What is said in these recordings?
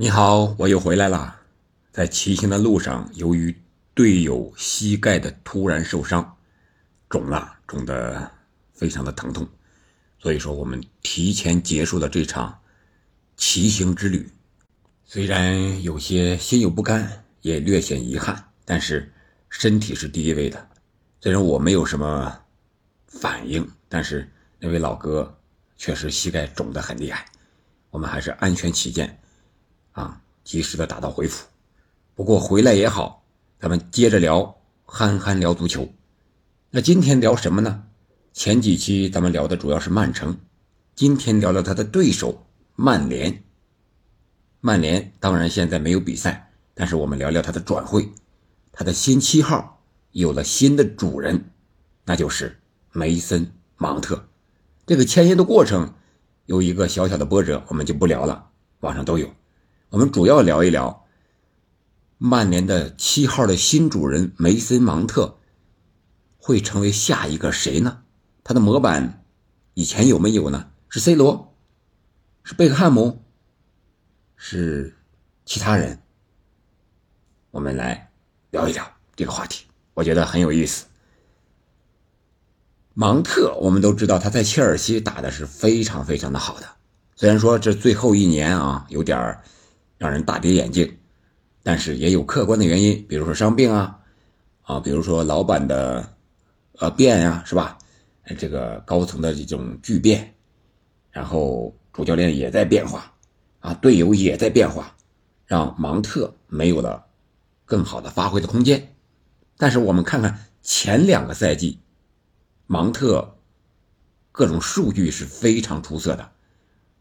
你好，我又回来了。在骑行的路上，由于队友膝盖的突然受伤，肿了，肿得非常的疼痛，所以说我们提前结束了这场骑行之旅。虽然有些心有不甘，也略显遗憾，但是身体是第一位的。虽然我没有什么反应，但是那位老哥确实膝盖肿得很厉害，我们还是安全起见。啊，及时的打道回府。不过回来也好，咱们接着聊，憨憨聊足球。那今天聊什么呢？前几期咱们聊的主要是曼城，今天聊聊他的对手曼联。曼联当然现在没有比赛，但是我们聊聊他的转会，他的新七号有了新的主人，那就是梅森芒特。这个签约的过程有一个小小的波折，我们就不聊了，网上都有。我们主要聊一聊曼联的七号的新主人梅森芒特会成为下一个谁呢？他的模板以前有没有呢？是 C 罗，是贝克汉姆，是其他人？我们来聊一聊这个话题，我觉得很有意思。芒特，我们都知道他在切尔西打的是非常非常的好的，虽然说这最后一年啊有点儿。让人大跌眼镜，但是也有客观的原因，比如说伤病啊，啊，比如说老板的呃变呀，是吧？这个高层的这种巨变，然后主教练也在变化，啊，队友也在变化，让芒特没有了更好的发挥的空间。但是我们看看前两个赛季，芒特各种数据是非常出色的。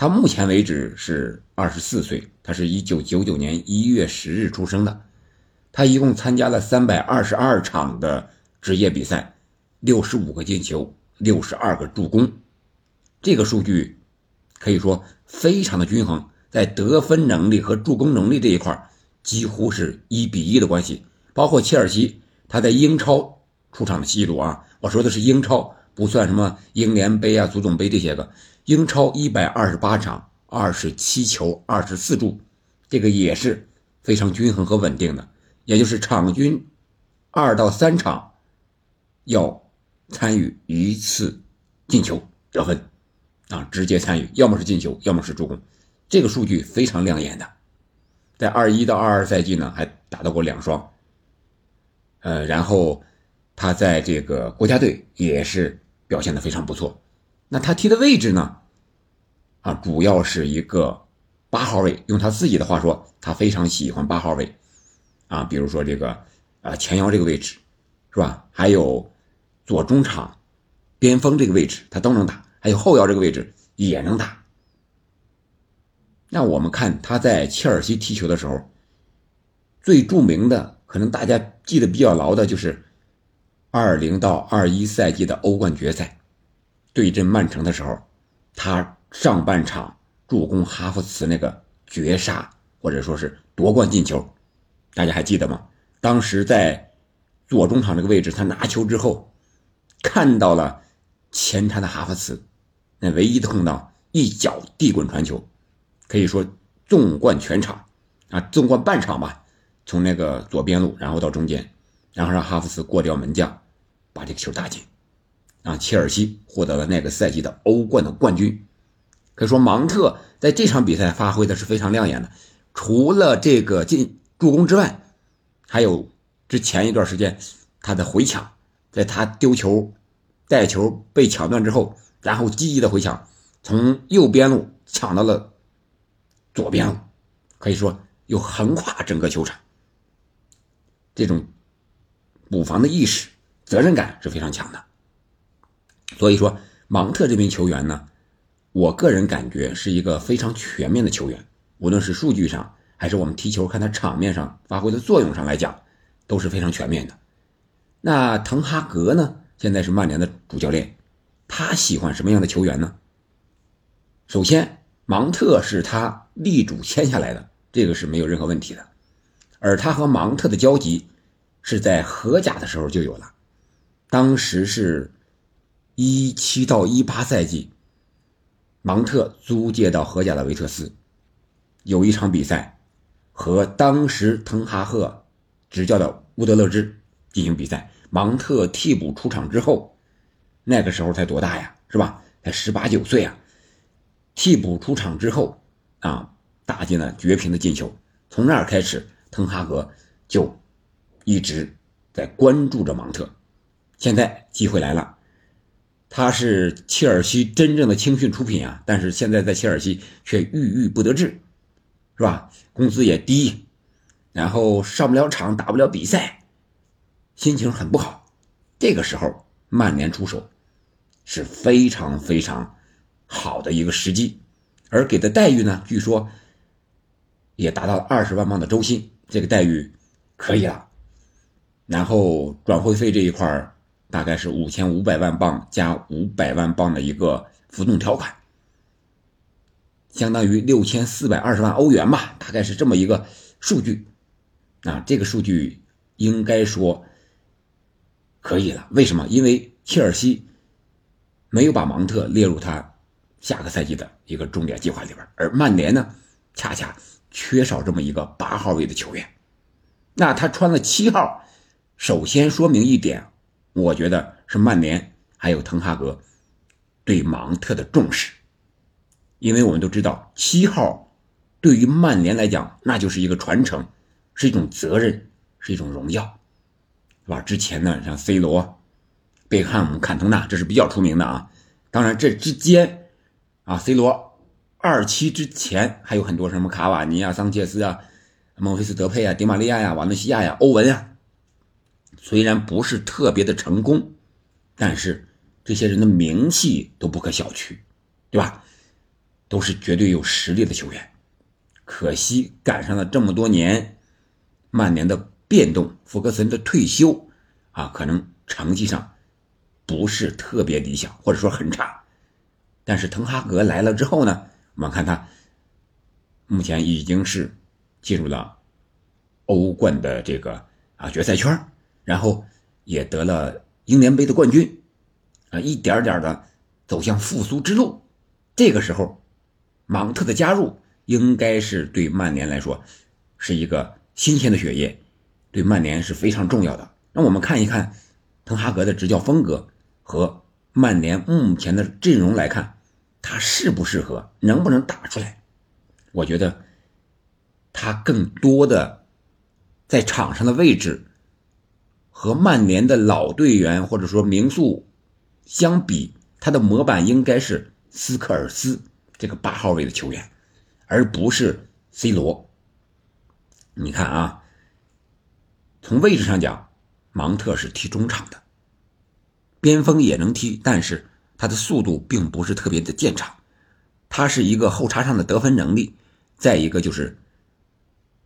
他目前为止是二十四岁，他是一九九九年一月十日出生的，他一共参加了三百二十二场的职业比赛，六十五个进球，六十二个助攻，这个数据可以说非常的均衡，在得分能力和助攻能力这一块几乎是一比一的关系。包括切尔西，他在英超出场的记录啊，我说的是英超，不算什么英联杯啊、足总杯这些个。英超一百二十八场，二十七球，二十四助，这个也是非常均衡和稳定的。也就是场均二到三场要参与一次进球得分啊，直接参与，要么是进球，要么是助攻，这个数据非常亮眼的。在二一到二二赛季呢，还打到过两双。呃，然后他在这个国家队也是表现的非常不错。那他踢的位置呢？啊，主要是一个八号位。用他自己的话说，他非常喜欢八号位，啊，比如说这个啊前腰这个位置，是吧？还有左中场、边锋这个位置，他都能打。还有后腰这个位置也能打。那我们看他在切尔西踢球的时候，最著名的，可能大家记得比较牢的就是二零到二一赛季的欧冠决赛。对阵曼城的时候，他上半场助攻哈弗茨那个绝杀，或者说是夺冠进球，大家还记得吗？当时在左中场这个位置，他拿球之后看到了前插的哈弗茨，那唯一的空档一脚地滚传球，可以说纵贯全场啊，纵贯半场吧，从那个左边路，然后到中间，然后让哈弗茨过掉门将，把这个球打进。让切尔西获得了那个赛季的欧冠的冠军，可以说芒特在这场比赛发挥的是非常亮眼的。除了这个进助攻之外，还有之前一段时间他的回抢，在他丢球、带球被抢断之后，然后积极的回抢，从右边路抢到了左边路，可以说又横跨整个球场。这种补防的意识、责任感是非常强的。所以说，芒特这名球员呢，我个人感觉是一个非常全面的球员，无论是数据上，还是我们踢球看他场面上发挥的作用上来讲，都是非常全面的。那滕哈格呢，现在是曼联的主教练，他喜欢什么样的球员呢？首先，芒特是他力主签下来的，这个是没有任何问题的。而他和芒特的交集，是在荷甲的时候就有了，当时是。一七到一八赛季，芒特租借到荷甲的维特斯，有一场比赛和当时滕哈赫执教的乌德勒支进行比赛。芒特替补出场之后，那个时候才多大呀？是吧？才十八九岁啊！替补出场之后啊，打进了绝平的进球。从那儿开始，滕哈格就一直在关注着芒特。现在机会来了，他是切尔西真正的青训出品啊！但是现在在切尔西却郁郁不得志，是吧？工资也低，然后上不了场，打不了比赛。心情很不好，这个时候曼联出手是非常非常好的一个时机，而给的待遇呢，据说也达到了二十万镑的周薪，这个待遇可以了。然后转会费这一块大概是五千五百万镑加五百万镑的一个浮动条款，相当于六千四百二十万欧元吧，大概是这么一个数据。啊，这个数据应该说。可以了，为什么？因为切尔西没有把芒特列入他下个赛季的一个重点计划里边，而曼联呢，恰恰缺少这么一个八号位的球员。那他穿了七号，首先说明一点，我觉得是曼联还有滕哈格对芒特的重视，因为我们都知道，七号对于曼联来讲，那就是一个传承，是一种责任，是一种荣耀。是吧？之前呢，像 C 罗、贝克汉姆、坎通纳，这是比较出名的啊。当然，这之间啊，C 罗二期之前还有很多什么卡瓦尼啊、桑切斯啊、孟菲斯德佩啊、迪玛利亚呀、瓦伦西亚呀、欧文啊，虽然不是特别的成功，但是这些人的名气都不可小觑，对吧？都是绝对有实力的球员。可惜赶上了这么多年曼联的。变动，福格森的退休，啊，可能成绩上不是特别理想，或者说很差。但是滕哈格来了之后呢，我们看他目前已经是进入了欧冠的这个啊决赛圈，然后也得了英联杯的冠军，啊，一点点的走向复苏之路。这个时候，芒特的加入应该是对曼联来说是一个新鲜的血液。对曼联是非常重要的。那我们看一看滕哈格的执教风格和曼联目前的阵容来看，他适不适合，能不能打出来？我觉得他更多的在场上的位置和曼联的老队员或者说名宿相比，他的模板应该是斯科尔斯这个八号位的球员，而不是 C 罗。你看啊。从位置上讲，芒特是踢中场的，边锋也能踢，但是他的速度并不是特别的见长。他是一个后插上的得分能力，再一个就是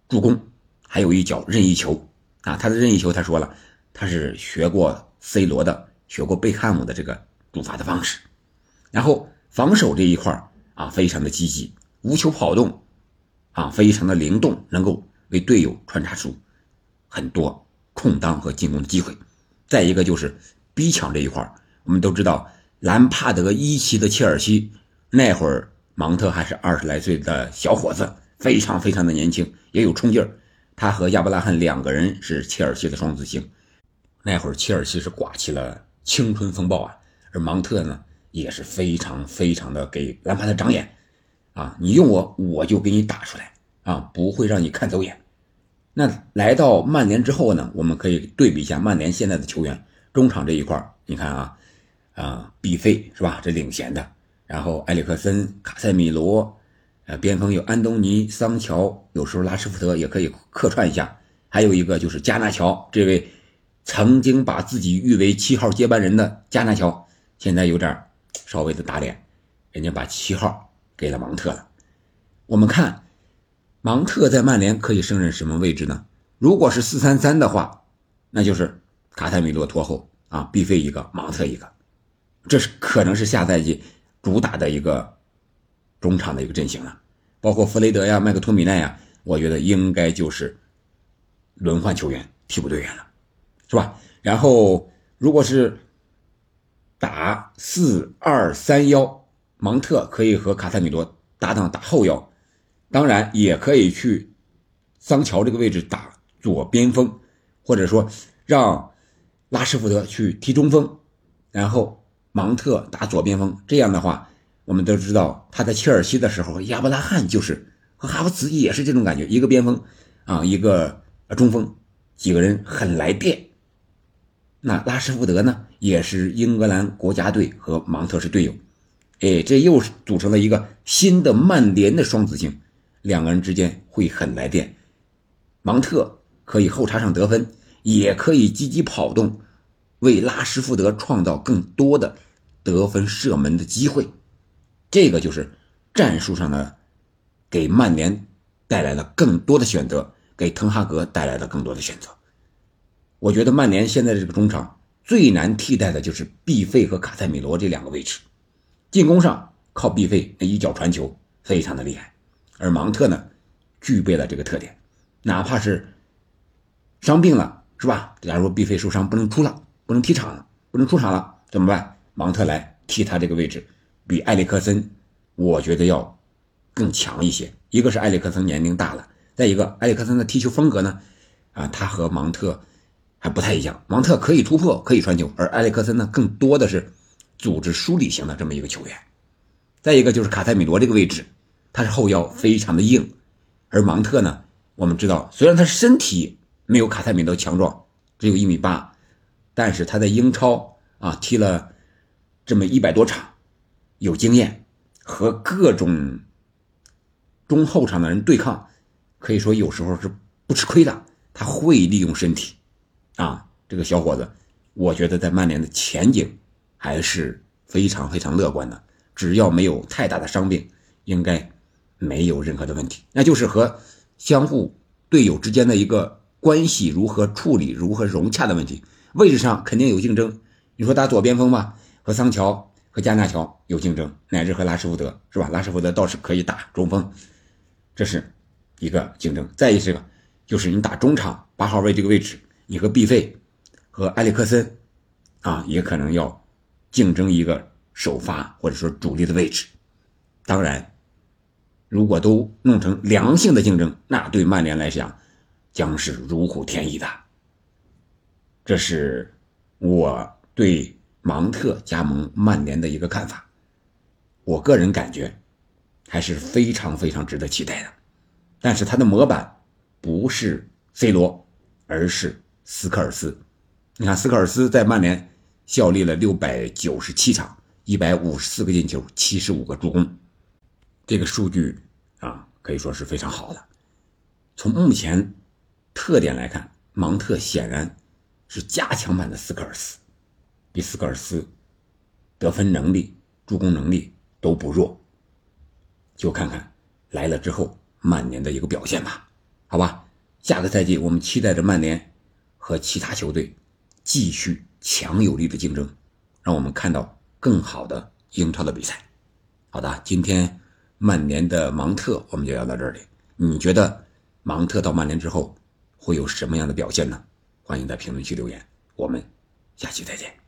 助攻，还有一脚任意球啊。他的任意球，他说了，他是学过 C 罗的，学过贝克汉姆的这个主罚的方式。然后防守这一块啊，非常的积极，无球跑动啊，非常的灵动，能够为队友穿插出。很多空当和进攻的机会，再一个就是逼抢这一块我们都知道兰帕德一期的切尔西那会儿，芒特还是二十来岁的小伙子，非常非常的年轻，也有冲劲儿。他和亚伯拉罕两个人是切尔西的双子星，那会儿切尔西是刮起了青春风暴啊。而芒特呢，也是非常非常的给兰帕德长眼啊，你用我，我就给你打出来啊，不会让你看走眼。那来到曼联之后呢？我们可以对比一下曼联现在的球员，中场这一块你看啊，啊，毕费是吧？这领衔的，然后埃里克森、卡塞米罗，呃，边锋有安东尼、桑乔，有时候拉什福德也可以客串一下。还有一个就是加纳乔，这位曾经把自己誉为七号接班人的加纳乔，现在有点稍微的打脸，人家把七号给了芒特了。我们看。芒特在曼联可以胜任什么位置呢？如果是四三三的话，那就是卡塞米罗拖后啊，必费一个，芒特一个，这是可能是下赛季主打的一个中场的一个阵型了。包括弗雷德呀、麦克托米奈呀，我觉得应该就是轮换球员、替补队员了，是吧？然后如果是打四二三幺，芒特可以和卡塞米罗搭档打后腰。当然也可以去桑乔这个位置打左边锋，或者说让拉什福德去踢中锋，然后芒特打左边锋。这样的话，我们都知道他在切尔西的时候，亚伯拉罕就是和哈弗茨也是这种感觉，一个边锋啊，一个中锋，几个人很来电。那拉什福德呢，也是英格兰国家队和芒特是队友，哎，这又是组成了一个新的曼联的双子星，两个人之间会很来电。芒特可以后插上得分，也可以积极跑动，为拉什福德创造更多的得分射门的机会。这个就是战术上的，给曼联带来了更多的选择，给滕哈格带来了更多的选择。我觉得曼联现在的这个中场最难替代的就是毕费和卡塞米罗这两个位置，进攻上靠毕费那一脚传球非常的厉害，而芒特呢具备了这个特点，哪怕是伤病了是吧？假如说毕费受伤不能出了，不能踢场了，不能出场了怎么办？芒特来替他这个位置，比埃里克森我觉得要更强一些。一个是埃里克森年龄大了，再一个埃里克森的踢球风格呢，啊，他和芒特。还不太一样，芒特可以突破，可以传球，而埃里克森呢，更多的是组织梳理型的这么一个球员。再一个就是卡塞米罗这个位置，他是后腰非常的硬，而芒特呢，我们知道虽然他身体没有卡塞米罗强壮，只有一米八，但是他在英超啊踢了这么一百多场，有经验，和各种中后场的人对抗，可以说有时候是不吃亏的，他会利用身体。啊，这个小伙子，我觉得在曼联的前景还是非常非常乐观的。只要没有太大的伤病，应该没有任何的问题。那就是和相互队友之间的一个关系如何处理、如何融洽的问题。位置上肯定有竞争。你说打左边锋吧，和桑乔、和加纳乔有竞争，乃至和拉什福德是吧？拉什福德倒是可以打中锋，这是一个竞争。再一个就是你打中场八号位这个位置。你和毕费和埃里克森啊，也可能要竞争一个首发或者说主力的位置。当然，如果都弄成良性的竞争，那对曼联来讲将是如虎添翼的。这是我对芒特加盟曼联的一个看法。我个人感觉还是非常非常值得期待的。但是他的模板不是 C 罗，而是。斯科尔斯，你看斯科尔斯在曼联效力了六百九十七场，一百五十四个进球，七十五个助攻，这个数据啊可以说是非常好的。从目前特点来看，芒特显然是加强版的斯科尔斯，比斯科尔斯得分能力、助攻能力都不弱。就看看来了之后曼联的一个表现吧，好吧？下个赛季我们期待着曼联。和其他球队继续强有力的竞争，让我们看到更好的英超的比赛。好的，今天曼联的芒特我们就聊到这里。你觉得芒特到曼联之后会有什么样的表现呢？欢迎在评论区留言。我们下期再见。